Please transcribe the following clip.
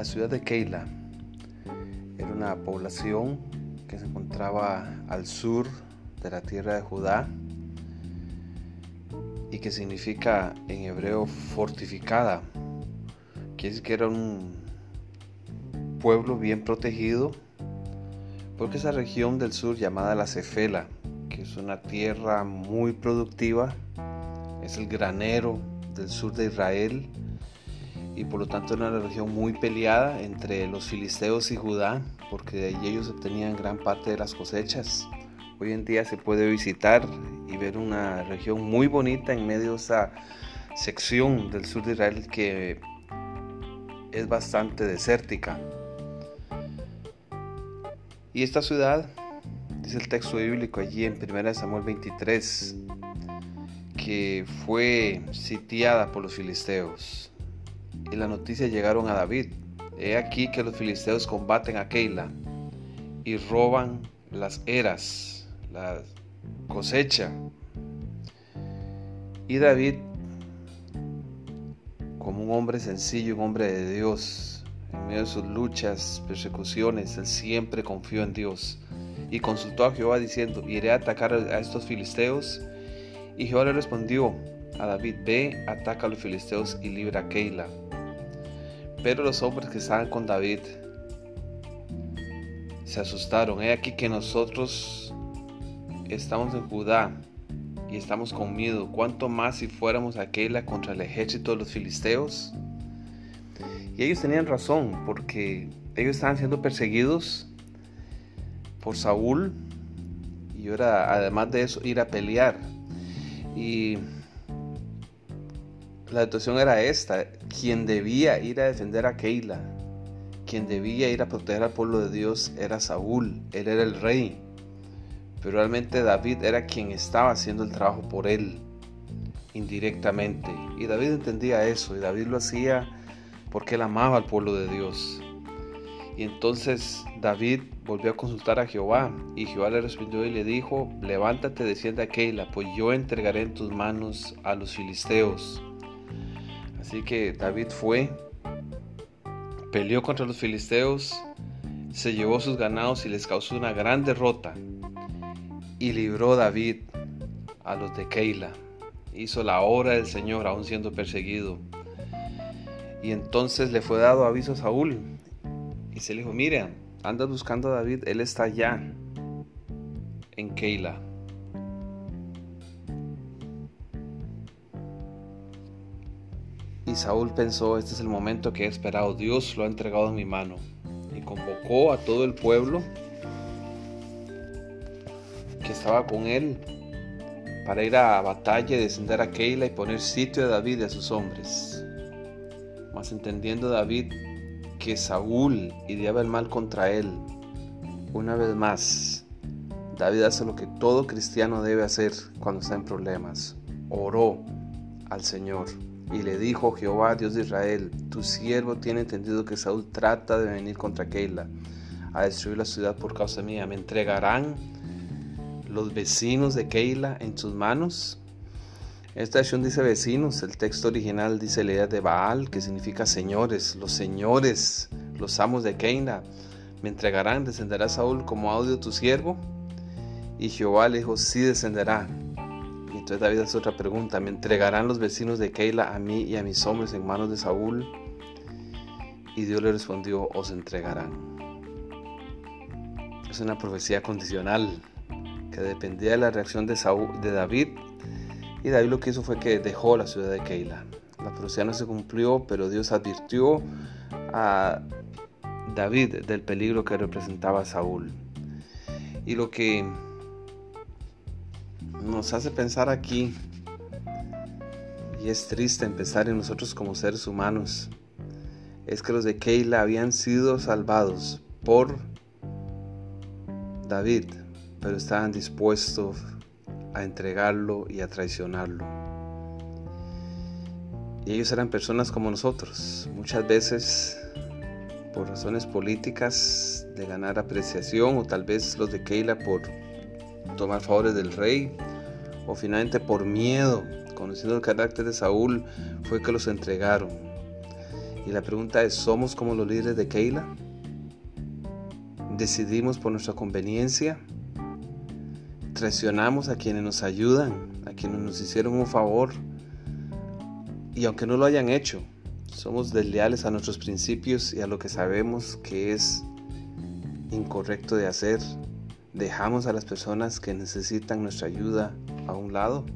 La ciudad de Keila era una población que se encontraba al sur de la tierra de Judá y que significa en hebreo fortificada. Quiere decir que era un pueblo bien protegido porque esa región del sur llamada la Cefela, que es una tierra muy productiva, es el granero del sur de Israel y por lo tanto era una región muy peleada entre los filisteos y Judá, porque de allí ellos obtenían gran parte de las cosechas. Hoy en día se puede visitar y ver una región muy bonita en medio de esa sección del sur de Israel que es bastante desértica. Y esta ciudad, dice el texto bíblico allí en 1 Samuel 23, que fue sitiada por los filisteos. Y la noticia llegaron a David. He aquí que los filisteos combaten a Keila y roban las eras, la cosecha. Y David, como un hombre sencillo, un hombre de Dios, en medio de sus luchas, persecuciones, él siempre confió en Dios y consultó a Jehová diciendo, iré a atacar a estos filisteos y Jehová le respondió a David, ve, ataca a los filisteos y libra a Keila. Pero los hombres que estaban con David se asustaron. He aquí que nosotros estamos en Judá y estamos con miedo. ¿Cuánto más si fuéramos a Keila contra el ejército de los filisteos? Y ellos tenían razón porque ellos estaban siendo perseguidos por Saúl y ahora además de eso ir a pelear. Y la situación era esta, quien debía ir a defender a Keila, quien debía ir a proteger al pueblo de Dios era Saúl, él era el rey, pero realmente David era quien estaba haciendo el trabajo por él, indirectamente. Y David entendía eso, y David lo hacía porque él amaba al pueblo de Dios. Y entonces David volvió a consultar a Jehová y Jehová le respondió y le dijo, levántate, desciende a Keila, pues yo entregaré en tus manos a los filisteos. Así que David fue, peleó contra los filisteos, se llevó sus ganados y les causó una gran derrota y libró David a los de Keila. Hizo la obra del Señor aún siendo perseguido. Y entonces le fue dado aviso a Saúl y se le dijo, mira, anda buscando a David, él está allá, en Keila. Y Saúl pensó, este es el momento que he esperado, Dios lo ha entregado en mi mano. Y convocó a todo el pueblo que estaba con él para ir a batalla, descender a Keila y poner sitio a David y a sus hombres. Mas entendiendo David que Saúl ideaba el mal contra él. Una vez más, David hace lo que todo cristiano debe hacer cuando está en problemas. Oró al Señor y le dijo, Jehová, Dios de Israel, tu siervo tiene entendido que Saúl trata de venir contra Keila a destruir la ciudad por causa mía. ¿Me entregarán los vecinos de Keila en sus manos? Esta acción dice vecinos, el texto original dice la idea de Baal, que significa señores, los señores, los amos de Keila. ¿Me entregarán? ¿Descenderá Saúl como audio tu siervo? Y Jehová le dijo, sí descenderá. Entonces David hace otra pregunta, ¿me entregarán los vecinos de Keila a mí y a mis hombres en manos de Saúl? Y Dios le respondió, os entregarán. Es una profecía condicional que dependía de la reacción de, Saúl, de David y David lo que hizo fue que dejó la ciudad de Keila. La profecía no se cumplió, pero Dios advirtió a David del peligro que representaba Saúl. Y lo que nos hace pensar aquí, y es triste empezar en nosotros como seres humanos, es que los de Keila habían sido salvados por David, pero estaban dispuestos a entregarlo y a traicionarlo. Y ellos eran personas como nosotros, muchas veces por razones políticas de ganar apreciación o tal vez los de Keila por tomar favores del rey o finalmente por miedo, conociendo el carácter de Saúl, fue que los entregaron. Y la pregunta es, ¿somos como los líderes de Keila? ¿Decidimos por nuestra conveniencia? ¿Traicionamos a quienes nos ayudan, a quienes nos hicieron un favor? Y aunque no lo hayan hecho, somos desleales a nuestros principios y a lo que sabemos que es incorrecto de hacer. Dejamos a las personas que necesitan nuestra ayuda a un lado.